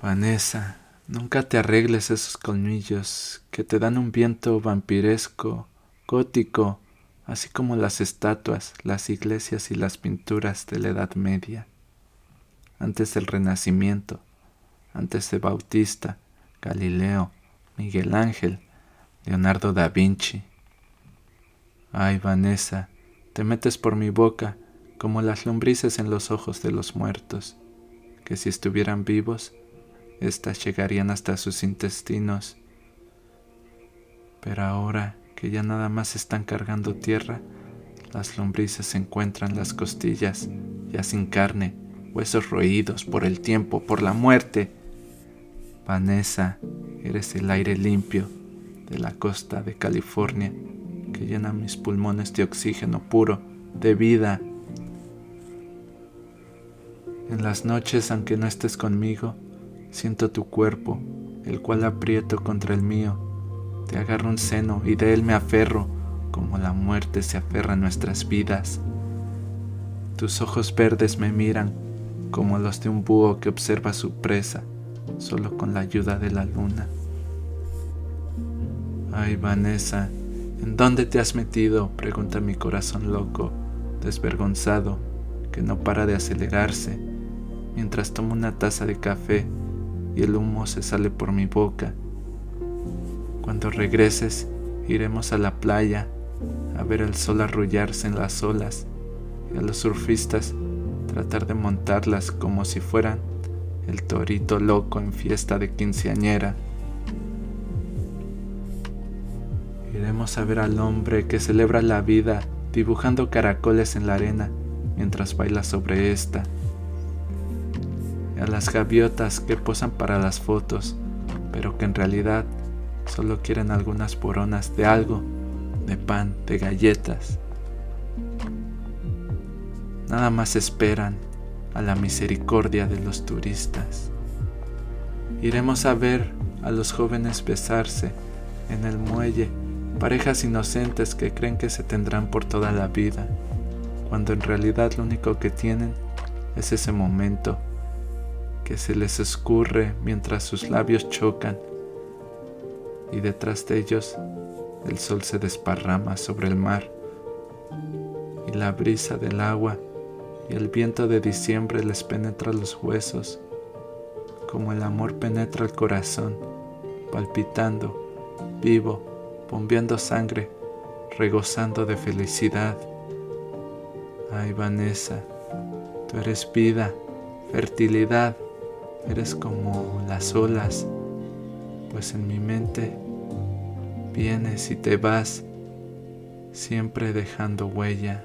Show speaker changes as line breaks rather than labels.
Vanessa, nunca te arregles esos colmillos que te dan un viento vampiresco, gótico, así como las estatuas, las iglesias y las pinturas de la Edad Media, antes del Renacimiento, antes de Bautista, Galileo, Miguel Ángel, Leonardo da Vinci. Ay, Vanessa, te metes por mi boca como las lombrices en los ojos de los muertos, que si estuvieran vivos, éstas llegarían hasta sus intestinos. Pero ahora que ya nada más están cargando tierra, las lombrices encuentran las costillas, ya sin carne, huesos roídos por el tiempo, por la muerte. Vanessa, eres el aire limpio de la costa de California que llena mis pulmones de oxígeno puro, de vida. En las noches, aunque no estés conmigo, siento tu cuerpo, el cual aprieto contra el mío. Te agarro un seno y de él me aferro, como la muerte se aferra a nuestras vidas. Tus ojos verdes me miran como los de un búho que observa su presa, solo con la ayuda de la luna. Ay, Vanessa, ¿en dónde te has metido? pregunta mi corazón loco, desvergonzado, que no para de acelerarse, mientras tomo una taza de café y el humo se sale por mi boca. Cuando regreses, iremos a la playa a ver el sol arrullarse en las olas y a los surfistas tratar de montarlas como si fueran el torito loco en fiesta de quinceañera. Iremos a ver al hombre que celebra la vida dibujando caracoles en la arena mientras baila sobre esta. A las gaviotas que posan para las fotos, pero que en realidad solo quieren algunas poronas de algo, de pan, de galletas. Nada más esperan a la misericordia de los turistas. Iremos a ver a los jóvenes besarse en el muelle parejas inocentes que creen que se tendrán por toda la vida, cuando en realidad lo único que tienen es ese momento que se les escurre mientras sus labios chocan y detrás de ellos el sol se desparrama sobre el mar y la brisa del agua y el viento de diciembre les penetra los huesos como el amor penetra el corazón, palpitando, vivo, bombeando sangre, regozando de felicidad. Ay, Vanessa, tú eres vida, fertilidad, eres como las olas, pues en mi mente vienes y te vas, siempre dejando huella.